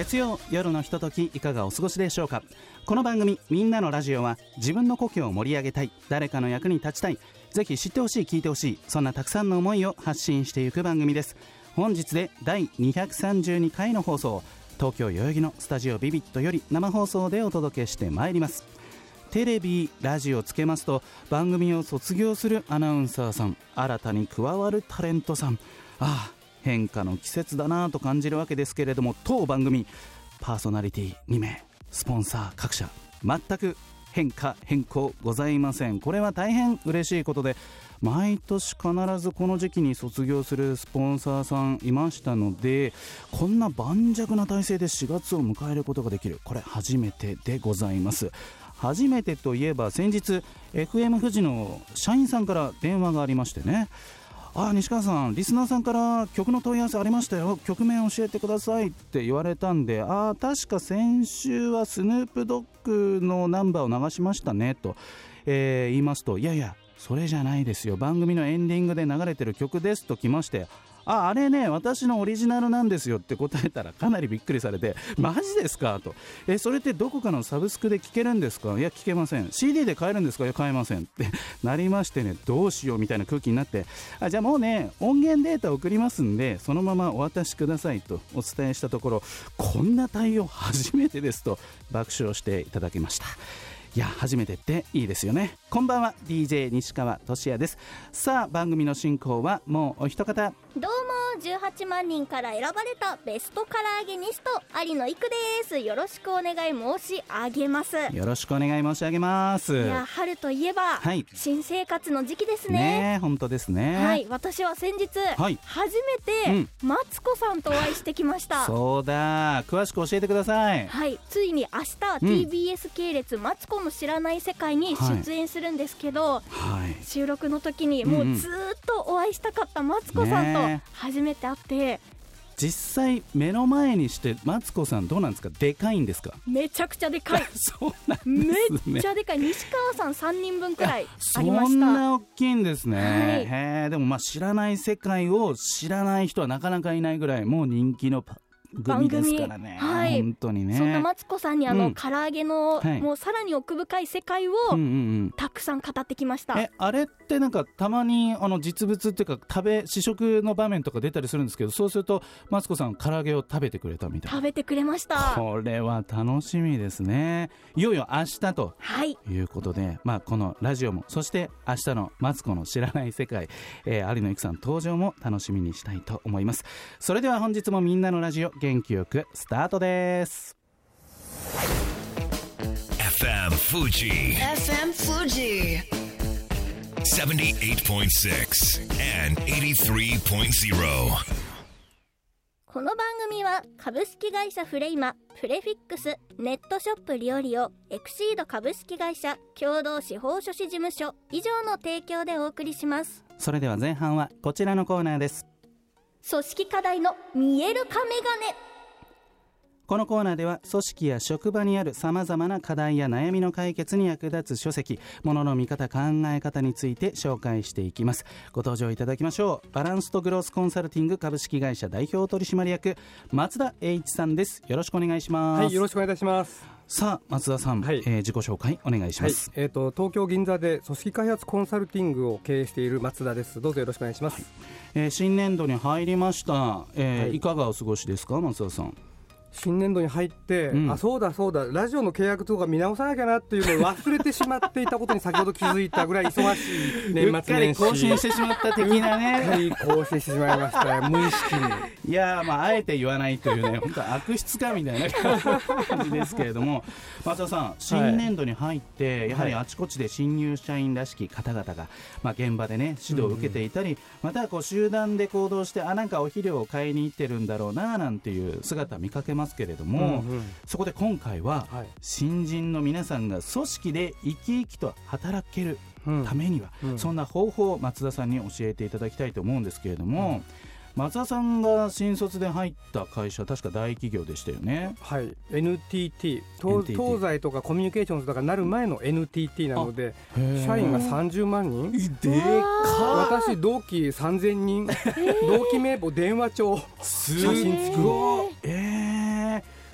月曜夜のひとときいかがお過ごしでしょうか？この番組「みんなのラジオは」自分の故郷を盛り上げたい誰かの役に立ちたいぜひ知ってほしい聞いてほしいそんなたくさんの思いを発信していく番組です。本日で第232回の放送東京代々木のスタジオビビットより生放送でお届けしてまいります。テレビ、ラジオつけますと番組を卒業するアナウンサーさん新たに加わるタレントさん。ああ変化の季節だなと感じるわけですけれども当番組パーソナリティ2名スポンサー各社全く変化変更ございません。これは大変嬉しいことで毎年必ずこの時期に卒業するスポンサーさんいましたのでこんな盤石な体制で4月を迎えることができる。これ初めてでございます。初めてといえば先日 FM 富士の社員さんから電話がありましてね。あ西川さん、リスナーさんから曲の問い合わせありましたよ、曲名教えてくださいって言われたんで、ああ確か先週はスヌープドッグのナンバーを流しましたねと、えー、言いますと、いやいや、それじゃないですよ、番組のエンディングで流れてる曲ですときまして、ああれね私のオリジナルなんですよって答えたらかなりびっくりされてマジですか？と。えそれってどこかのサブスクで聴けるんですか？いや聞けません。CD で買えるんですか？いや買えませんって なりましてねどうしようみたいな空気になってあじゃあもうね音源データ送りますんでそのままお渡しくださいとお伝えしたところこんな対応初めてですと爆笑していただきました。いや初めてっていいですよね。こんばんは DJ 西川俊也です。さあ番組の進行はもうお一方。どうも18万人から選ばれたベスト唐揚げニスト有野育です。よろしくお願い申し上げます。よろしくお願い申し上げます。いや春といえば、はい、新生活の時期ですね。ね本当ですね。はい。私は先日、はい、初めて、マツコさんとお会いしてきました。そうだ。詳しく教えてください。はい。ついに明日、TBS 系列マツコの知らない世界に出演するんですけど、はい、収録の時にもうずっとお会いしたかったマツコさんと初めて会って実際目の前にしてマツコさんどうなんですか？でかいんですか？めちゃくちゃでかい。そうなんです、ね、めっちゃでかい。西川さん3人分くらいありました。そんな大きいんですね、はい、へでもまあ知らない世界を知らない人はなかなかいないぐらいもう人気の組。ですからね、はい、本当にね。そんなマツコさんにあの、うん、唐揚げの、はい、もうさらに奥深い世界を、うんうんうん、たくさん語ってきました。えあれってなんかたまにあの実物っていうか食べ試食の場面とか出たりするんですけどそうするとマツコさん唐揚げを食べてくれたみたいな。食べてくれました。これは楽しみですね。いよいよ明日と、はい、いうことで、まあ、このラジオもそして明日のマツコの知らない世界、えー、有野由紀さん登場も楽しみにしたいと思います。それでは本日もみんなのラジオ元気よくスタートです。FM Fuji. FM Fuji. 78.6 and 83.0この番組は株式会社フレイマプレフィックスネットショップリオリオエクシード株式会社共同司法書士事務所以上の提供でお送りします。それでは前半はこちらのコーナーです組織課題の見える化メガネ。このコーナーでは組織や職場にあるさまざまな課題や悩みの解決に役立つ書籍ものの見方考え方について紹介していきます。ご登場いただきましょう。バランスとグロースコンサルティング株式会社代表取締役松田栄一さんです。よろしくお願いします。はいよろしくお願いいたしますさあ松田さん、はい、えー、自己紹介お願いします、はい、えっ、ー、と東京銀座で組織開発コンサルティングを経営している松田です。どうぞよろしくお願いします、はい、えー、新年度に入りました、えー、はい、いかがお過ごしですか松田さん新年度に入って、うん、あそうだそうだラジオの契約とか見直さなきゃなっていうのを忘れてしまっていたことに先ほど気づいたぐらい忙しい年末年始。更新してしまった的なね。はい更新してしまいました。無意識に。いやまああえて言わないというね 本当悪質かみたいな感じですけれども。松田さん新年度に入って、はい、やはりあちこちで新入社員らしき方々が、まあ、現場でね指導を受けていたり、うん、またこう集団で行動してあなんかお肥料を買いに行ってるんだろうななんていう姿見かけますけれども、うんうん、そこで今回は、はい、新人の皆さんが組織で生き生きと働けるためには、うん。うん、そんな方法を松田さんに教えていただきたいと思うんですけれども、松田さんが新卒で入った会社確か大企業でしたよね。はい。NTT 東 NTT 東西とかコミュニケーションズとかなる前の NTT なので社員が30万人。でか私同期3000人。同期名簿電話帳写真付き。えー、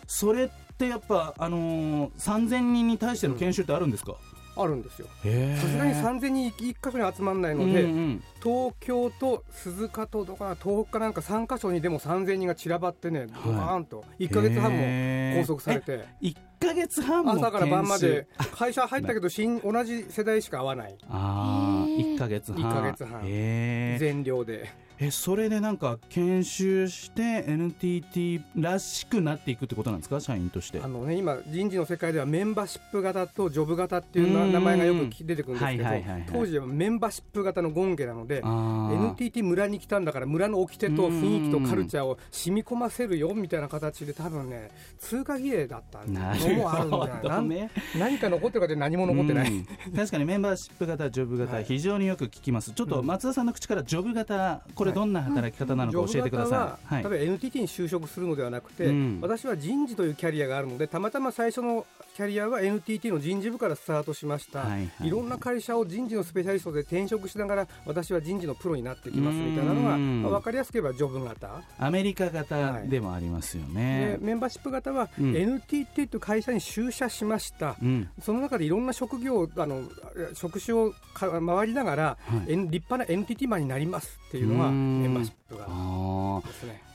それってやっぱ、あのー、3000人に対しての研修ってあるんですか、うん。あるんですよ。さすがに3000人一箇所に集まらないので、うんうん、東京と鈴鹿とどか東北かなんか3箇所にでも3000人が散らばってねドカーンと1か月半も拘束されて。1か月半も朝から晩まで会社入ったけど 新同じ世代しか会わない。ああ1か月半。1か月半。全寮でえそれでなんか研修して NTT らしくなっていくってことなんですか？社員として。あの、ね、今人事の世界ではメンバーシップ型とジョブ型っていう名前がよく出てくるんですけど当時はメンバーシップ型の権下なので NTT 村に来たんだから村の掟と雰囲気とカルチャーを染み込ませるよみたいな形で多分ね通過儀礼だったのもあるんじゃない。ね、何か残ってるかで何も残ってない、確かにメンバーシップ型ジョブ型、非常によく聞きます。ちょっと松田さんの口からジョブ型これどんな働き方なのか教えてください、はい、例えば NTT に就職するのではなくて、うん、私は人事というキャリアがあるのでたまたま最初のキャリアは NTT の人事部からスタートしました、はいはい、い。ろんな会社を人事のスペシャリストで転職しながら私は人事のプロになってきますみたいなのが、まあ、分かりやすく言えばジョブ型。アメリカ型でもありますよね、はい、メンバーシップ型は、うん、NTT という会社に就社しました、うん、その中でいろんな職業あの職種をか回りながら、はい、立派な NTT マンになりますっていうのがメンバーシップ型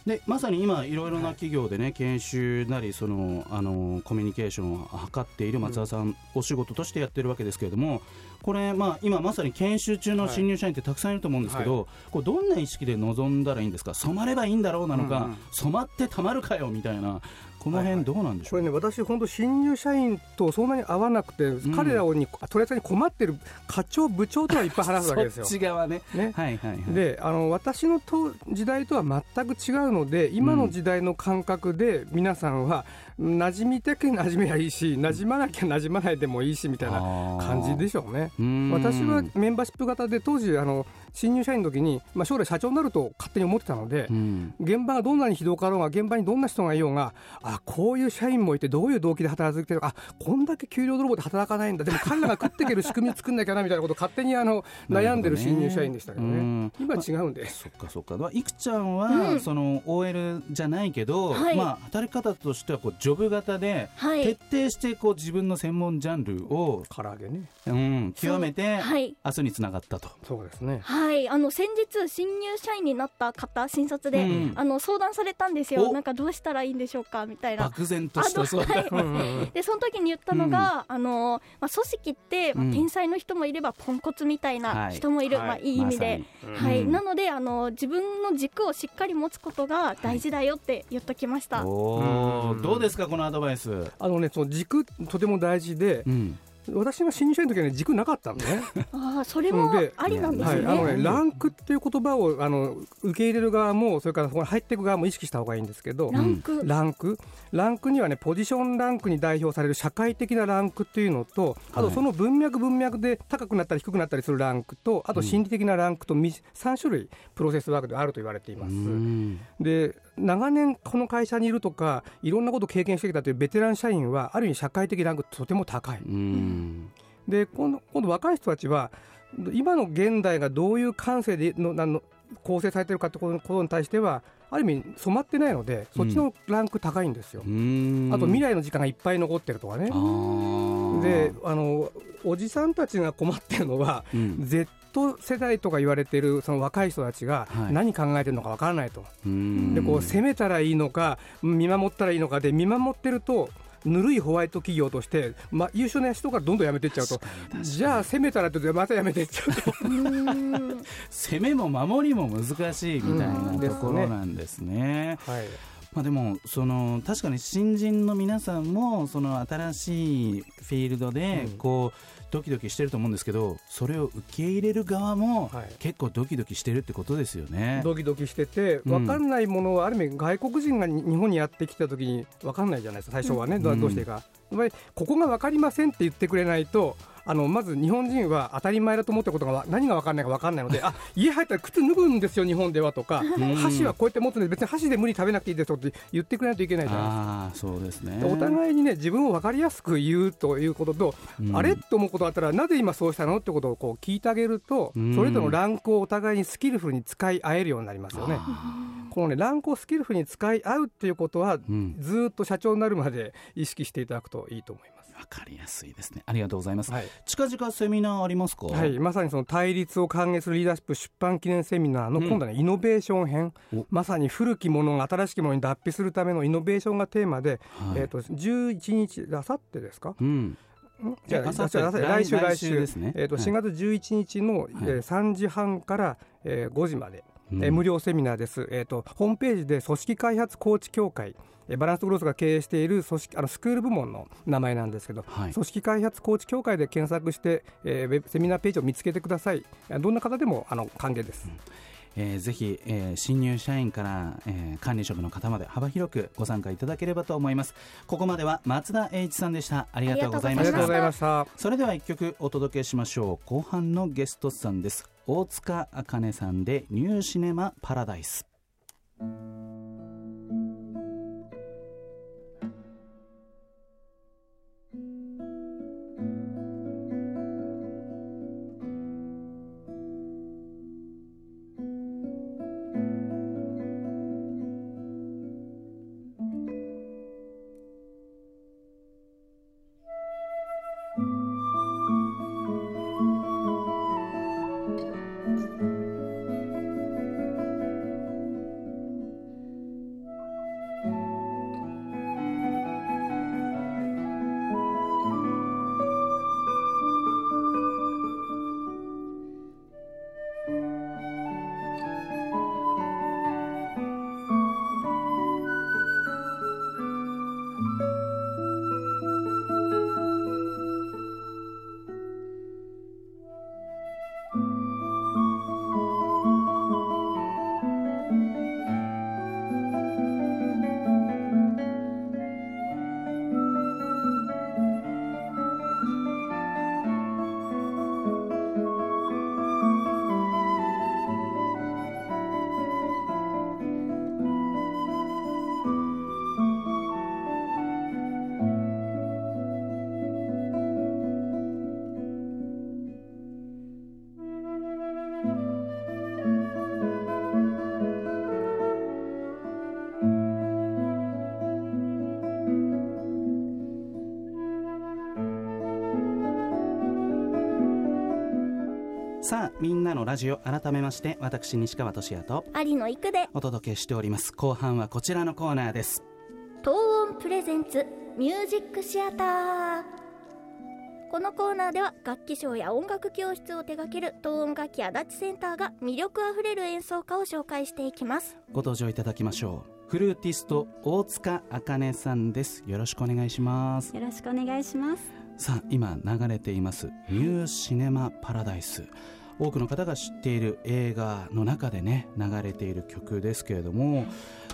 でまさに今い。ろいろな企業でね、はい、研修なりそのあのコミュニケーションを図っている松田さん、うん、お仕事としてやってるわけですけれどもこれ、まあ、今まさに研修中の新入社員ってたくさんいると思うんですけど、はい、これどんな意識で臨んだらいいんですか？染まればいいんだろうなのか、うんうん、染まってたまるかよみたいなこの辺どうなんでしょう、はいはい、これね私本当新入社員とそんなに合わなくて、うん、彼らに取り扱いに困ってる課長部長とはいっぱい話すわけですよ。そっち側ね。ね。はいはい、はい、であの私のと時代とは全く違うので今の時代の感覚で皆さんは馴染みたけ馴染めばいいし馴染まなきゃ馴染まないでもいいしみたいな感じでしょうね。私はメンバーシップ型で当時あの新入社員の時に、まあ、将来社長になると勝手に思ってたので、うん、現場がどんなにひどかろうが現場にどんな人がいようがあこういう社員もいてどういう動機で働いてるか。あこんだけ給料泥棒で働かないんだ。でも彼らが食っていける仕組み作んなきゃなみたいなことを勝手にあの 悩んでる新入社員でしたけどね、今違うんで。そっかそっか、まあ、いくちゃんは、うん、その OL じゃないけど、はい、まあ、働き方としてはこうジョブ型で、はい、徹底してこう自分の専門ジャンルを唐揚げね、うん、極めて、はい、明日につながったと。そうですね。はい。あの先日新入社員になった方新卒で、うん、あの相談されたんですよ。なんかどうしたらいいんでしょうかみたいな。漠然とした相談、はい、でその時に言ったのが、うん、あのまあ、組織って、まあ、天才の人もいればポンコツみたいな人もいる、はい、まあ、いい意味で、ま、はい、なのであの自分の軸をしっかり持つことが大事だよって言っときました、おどうですかこのアドバイス？あのねその軸とても大事で、うん私が新入社員の時はね軸なかったのね。ああそれもありなんですね。はい、あのねランクっていう言葉をあの受け入れる側もそれからそこに入っていく側も意識した方がいいんですけど。ランク。ランク。ランクにはねポジションランクに代表される社会的なランクっていうのと、あとその文脈文脈で高くなったり低くなったりするランクと、あと心理的なランクと3種類プロセスワークであると言われています。で長年この会社にいるとかいろんなことを経験してきたというベテラン社員はある意味社会的ランクとても高い。で今度今度若い人たちは今の現代がどういう感性でのの構成されているかということに対してはある意味染まってないのでそっちのランク高いんですよ、うん、あと未来の時間がいっぱい残ってるとかね。であのおじさんたちが困ってるのは、うん、Z 世代とか言われているその若い人たちが何考えてるのかわからないと、はい、でこう攻めたらいいのか見守ったらいいのかで見守ってるとぬるいホワイト企業として、まあ、優秀な人からどんどん辞めていっちゃうと。じゃあ攻めたらってまた辞めていっちゃうと。攻めも守りも難しいみたいなところなんですね。はい。まあ、でもその確かに新人の皆さんもその新しいフィールドでこう、ドキドキしてると思うんですけどそれを受け入れる側もはい結構ドキドキしてるってことですよね。ドキドキしてて、うん分かんないものはある意味、外国人がに日本にやってきたときに分かんないじゃないですか、最初はね、どうどうしていいか。やっぱりここが分かりませんって言ってくれないと、あのまず日本人は当たり前だと思ったことがわ何が分かんないか分かんないので、あ家入ったら靴脱ぐんですよ、日本ではとか、ん箸はこうやって持つんで、別に箸で無理に食べなくていいですとって言ってくれないといけないじゃないですか。そうですね。お互いにね自分を分かりやすく言うということと、うんあれと思うことがあったらなぜ今そうしたの？ってことをこう聞いてあげると、うんそれぞれのランクをお互いにスキルフルに使い合えるようになりますよね。このねランクをスキルフルに使い合うっていうことは、うんずーっと社長になるまで意識していただくといいと思います。わかりやすいですね。ありがとうございます。はい。近々セミナーありますか？はい、まさにその対立を歓迎するリーダーシップ出版記念セミナーのうん。今度は、ねイノベーション編。お。まさに古きものが新しきものに脱皮するためのイノベーションがテーマで、はい。えー、と11日あさってですか？うん。じゃあ、来週、来来週。週ですね。えーとはい。4月11日の、えー3時半から、えー5時まで、うんえー無料セミナーです、えーと。ホームページで組織開発コーチ協会、えーバランスグロースが経営している組織あのスクール部門の名前なんですけど、はい組織開発コーチ協会で検索して、えーセミナーページを見つけてください。えーどんな方でもあの歓迎です。えーぜひ、えー新入社員から、えー管理職の方まで幅広くご参加いただければと思います。ここまでは松田栄一さんでした。ありがとうございました。ありがとうございました。それでは一曲お届けしましょう。後半のゲストさんです。大塚茜さんでニューシネマパラダイスみんなのラジオ改めまして私西川俊也と有野育で。お届けしております。後半はこちらのコーナーです。東音プレゼンツミュージックシアター。このコーナーでは楽器賞や音楽教室を手掛ける東音楽器足立センターが魅力あふれる演奏家を紹介していきます。ご登場いただきましょう。フルーティスト大塚茜さんです。よろしくお願いします。よろしくお願いします。さあ今流れています。ニューシネマパラダイス多くの方が知っている映画の中でね流れている曲ですけれども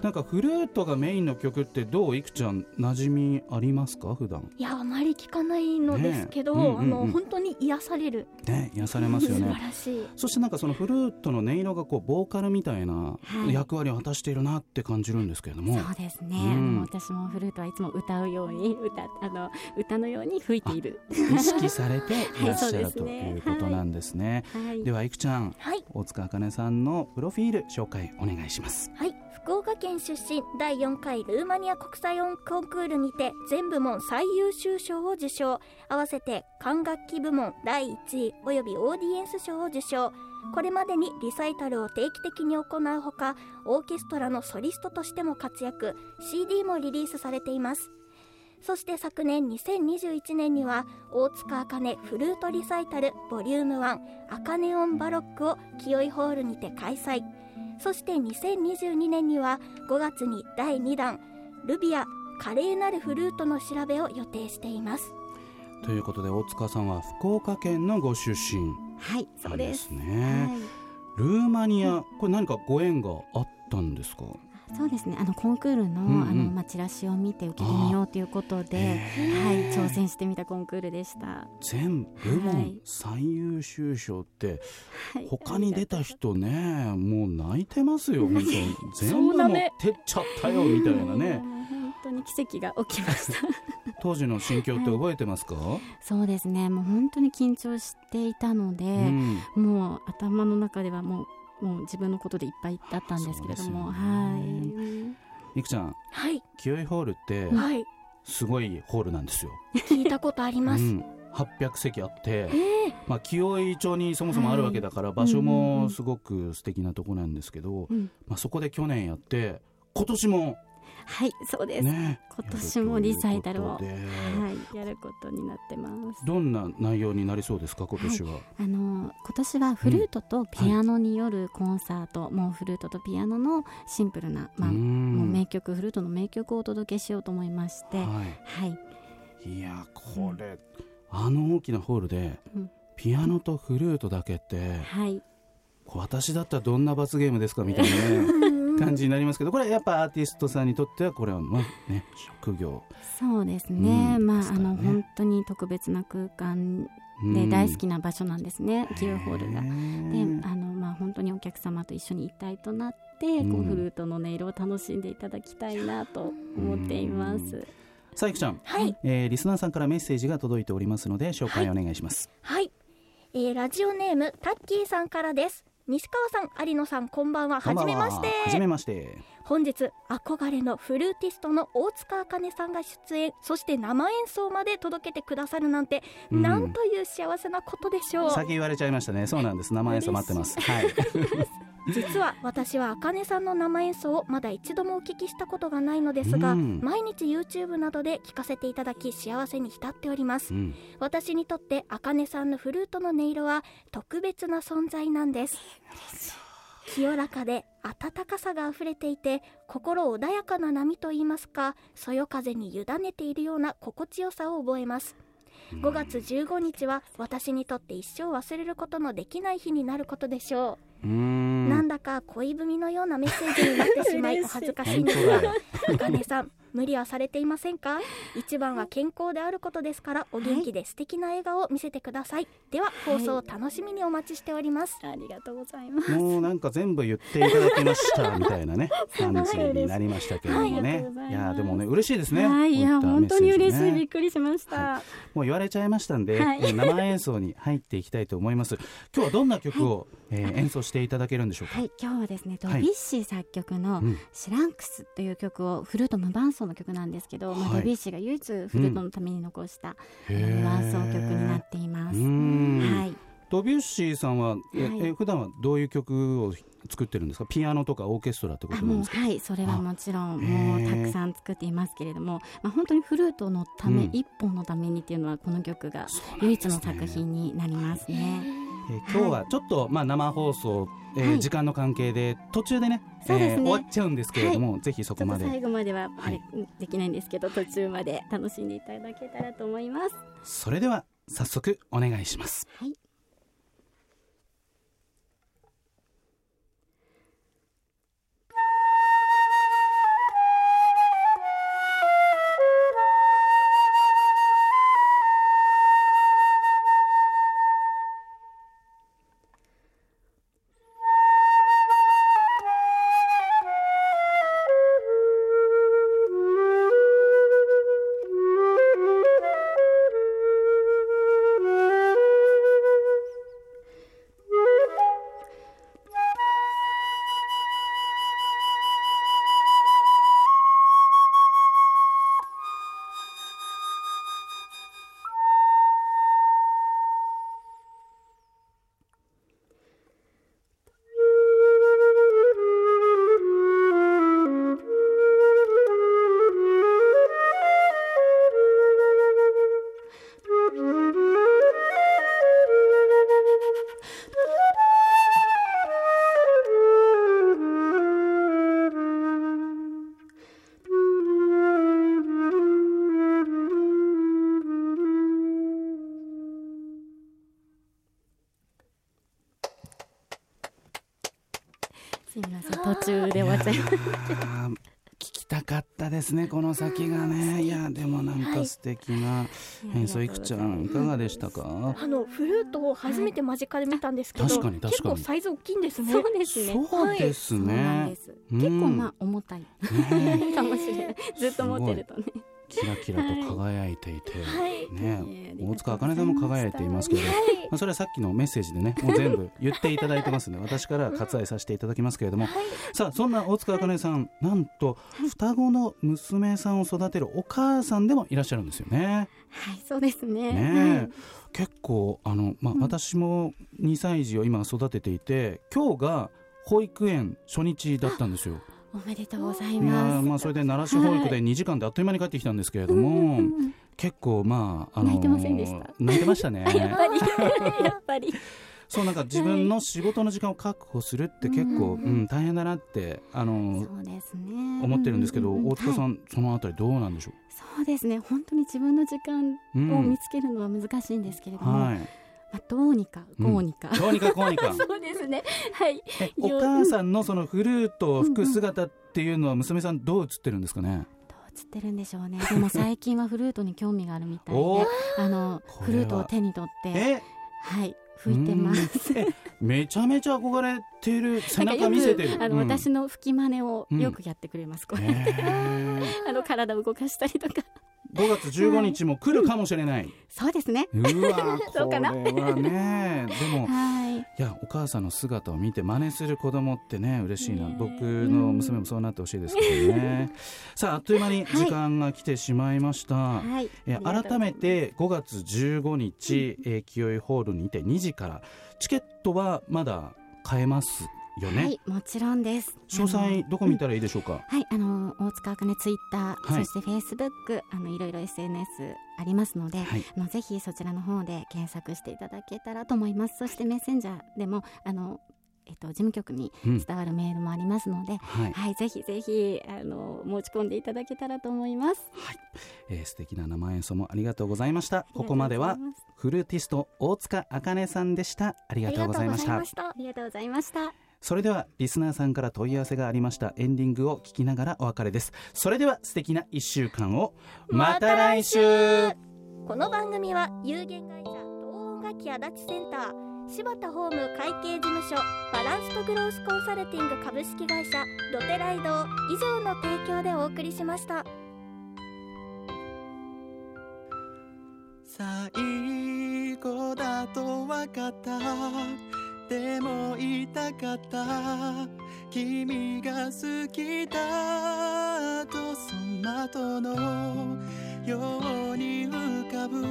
なんかフルートがメインの曲ってどういくちゃん馴染みありますか？普段。いやあまり聞かないのですけど、ね。えうんうんうん。あの本当に癒される。ね癒されますよ 素晴ねらしい。そしてなんかそのフルートの音色がこうボーカルみたいなはい。役割を果たしているなって感じるんですけれども、そうですね、うん。私もフルートはいつも歌うように歌あの歌のように吹いている。意識されていらっしゃはいということなんですね。はい、ではいくちゃん。はい。大塚茜さんのプロフィール紹介お願いします。はい。福岡県出身第4回ルーマニア国際音コンクールにて全部門最優秀賞を受賞。合わせて管楽器部門第1位およびオーディエンス賞を受賞。これまでにリサイタルを定期的に行うほかオーケストラのソリストとしても活躍。CD もリリースされていますそして昨年2021年には大塚茜フルートリサイタルボリューム1茜オンバロックを清井ホールにて開催。そして2022年には5月に第2弾ルビア華麗なるフルートの調べを予定しています。ということで大塚さんは福岡県のご出身。はいそうですね、はい。ルーマニアこれ何かご縁があったんですか？そうですね。あのコンクールの,、うんうん。あのまあ、チラシを見て受けてみようということで、はい、挑戦してみたコンクールでした、全部は門い。最優秀賞ってはい、他に出た人ねもう泣いてますよ。本当に。全部持ってっちゃったよみたいなね。本当に奇跡が起きました。当時の心境って覚えてますか、そうですね。もう本当に緊張していたので、うん。もう頭の中ではもうもう自分のことでいっぱいだったんですけれども、そうですよはねい。いくちゃんはい。清井ホールってはい。すごいホールなんですよ、聞いたことあります、うん、800席あってえー。まあ、清井町にそもそもあるわけだから、場所もすごく素敵なとこなんですけど、うん。まあ、そこで去年やって今年もはいそうです、ね。今年もリサイタルをはい、やることになってます。どんな内容になりそうですか今年は、あの今年はフルートとピアノによるコンサート、もうフルートとピアノのシンプルな、まあ、うもんう名曲フルートの名曲をお届けしようと思いまして、は、はい。い、いやこれ、あの大きなホールでうん。ピアノとフルートだけってはい、私だったらどんな罰ゲームですかみたいな、ね、感じになりますけどこれやっぱアーティストさんにとってはこれはまあね職業。そうですね、うん。まあね。あの本当に特別な空間で大好きな場所なんですね、キューホールが。であのまあ本当にお客様と一緒に一体となって、うん。こうフルートの音色を楽しんでいただきたいなと思っています。さあいくちゃん、はい。えーリスナーさんからメッセージが届いておりますので紹介お願いします、はい、えーラジオネームタッキーさんからです西川さん有野さんこんばんは。は。じめまして。はじめまして。本日憧れのフルーティストの大塚茜さんが出演。そして生演奏まで届けてくださるなんて、うん。なんという幸せなことでしょう。先言われちゃいましたね。そうなんです。生演奏待ってます。はい実は私は茜さんの生演奏をまだ一度もお聞きしたことがないのですが、うん。毎日 YouTube などで聴かせていただき幸せに浸っております。うん。私にとって茜さんのフルートの音色は特別な存在なんです。清らかで温かさがあふれていて心穏やかな波といいますかそよ風に委ねているような心地よさを覚えます。5月15日は私にとって一生忘れることのできない日になることでしょうなんだか恋文のようなメッセージになってしまい お恥ずかしいんですが本当だよあかねさん無理はされていませんか？一番は健康であることですからお元気で素敵な笑顔を見せてください、では放送を楽しみにお待ちしております、ありがとうございます。もうなんか全部言っていただきました みたいなね感じになりましたけれどもね。とうございいやでもね嬉しいですね。はい、いや本当に嬉しい、びっくりしました。はもう言われちゃいましたんで、生演奏に入っていきたいと思います。今日はどんな曲を、えー演奏していただけるんでしょうか、はい、今日はですね、ドはい。ビュッシー作曲のうんシランクスという曲をフルート無伴奏の曲なんですけど、まあはい。ドビュッシーが唯一フルートのために残した、伴奏曲になっていまうす。ん。はい、ドビュッシーさんは、えはい。え普段はどういう曲を作ってるんですか？ピアノとかオーケストラってこあとなんですか？はい、それはもちろんあもうたくさん作っていますけれども、まあ本当にフルートのため、うん。一本のためにっていうのはこの曲が唯一の作品になりますね。えー今日はちょっと、まあ、生放送、えーはい。時間の関係で途中でねそうですね。えー終わっちゃうんですけれども、ぜひそこまで。と最後まではあはれ、できないんですけど途中まで楽しんでいただけたらと思います。それでは早速お願いします。はい。「すみません途中で終わっちゃいまし聞きたかったですねこの先がね。いやでもなんか素敵な演奏いくちゃんいかがでしたか？あのフルートを初めて間近で見たんですけど、確かに確かに。結構サイズ大きいんですね。そうですね。そうですね。です。うん。結構まあ重たい。ね。かもしれない。ずっと持ってるとねキラキラと輝いていて、はい。ね大塚茜さんも輝いていますけれど、まあ、それはさっきのメッセージでね もう全部言っていただいてますので私からは割愛させていただきますけれども、さあそんな大塚茜さんなんと双子の娘さんを育てるお母さんでもいらっしゃるんですよね。はいそうですね。ねえ、結構あの、まあ、私も2歳児を今育てていて今日が保育園初日だったんですよ。おめでとうございます。ーまあそれで奈良市保育で2時間であっという間に帰ってきたんですけれども、結構まあ、あのー泣いてませんでした？泣いてましたね。やっぱり。やっぱり。そうなんか自分の仕事の時間を確保するって結構、うん大変だなって、あのーそうですね。思ってるんですけど、うう大塚さん、はい。そのあたりどうなんでしょそうですね。本当に自分の時間う、を見つけるのは難しいんですけれども、はいまあ、どうにかこうにか、どうにかこうにか。そうですね。はい。えお母さんのそのフルートを吹く姿っていうのは娘さんどう映ってるんですかね、どう映ってるんでしょうね。でも最近はフルートに興味があるみたいおであのフルートを手に取ってえは。い吹いてます。めちゃめちゃ憧れてる背中見せてる。あの、うん。私の吹き真似をよくやってくれます、これへー。あの体を動かしたりとか5月15日も来るかもしれない、そうですね。うわこれ そうかな。はねでも はい。いやお母さんの姿を見て真似する子供ってね嬉しいな、僕の娘もそうなってほしいですけどね。さああっという間に時間が来てしまいました、はい。え改めて5月15日、えー清井ホールにて2時からチケットはまだ買えますよね、はいもちろんです。詳細どこ見たらいいでしょうか、はい、あの大塚あかねツイッター、はい。そしてフェイスブックあのいろいろ SNS ありますので、はい。あのぜひそちらの方で検索していただけたらと思います。そしてメッセンジャーでもあの、えっと、事務局にうん。伝わるメールもありますので、はい。はい、ぜひぜひあの持ち込んでいただけたらと思います。えー素敵な生演奏もありがとうございました。ここまではフルーティスト大塚あかねさんでした。ありがとうございました。ありがとうございましたそれではリスナーさんから問い合わせがありました。エンディングを聞きながらお別れです。それでは素敵な1週間を。また来週。この番組は有限会社東音楽器足立センター柴田ホーム会計事務所バランスとグロースコンサルティング株式会社ロテライド以上の提供でお送りしました。最後だと分かったでも言いたかった。君が好きだとその後のように浮かぶ。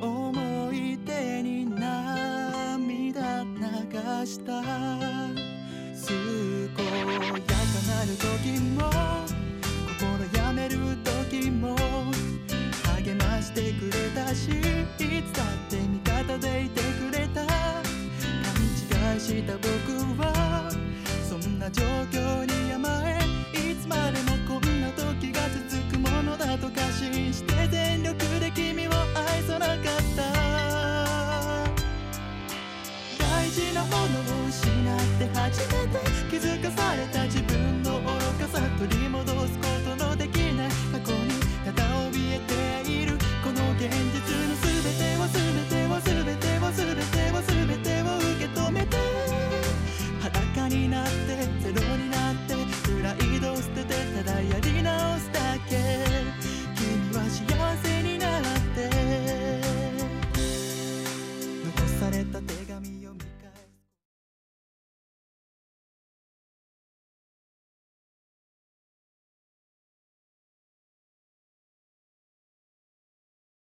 思い出に涙流した。健やかなる時も心やめる時も励ましてくれたしいつだって味方でいてくれた。愛した僕はそんな状況に甘えいつまでもこんな時が続くものだと過信して全力で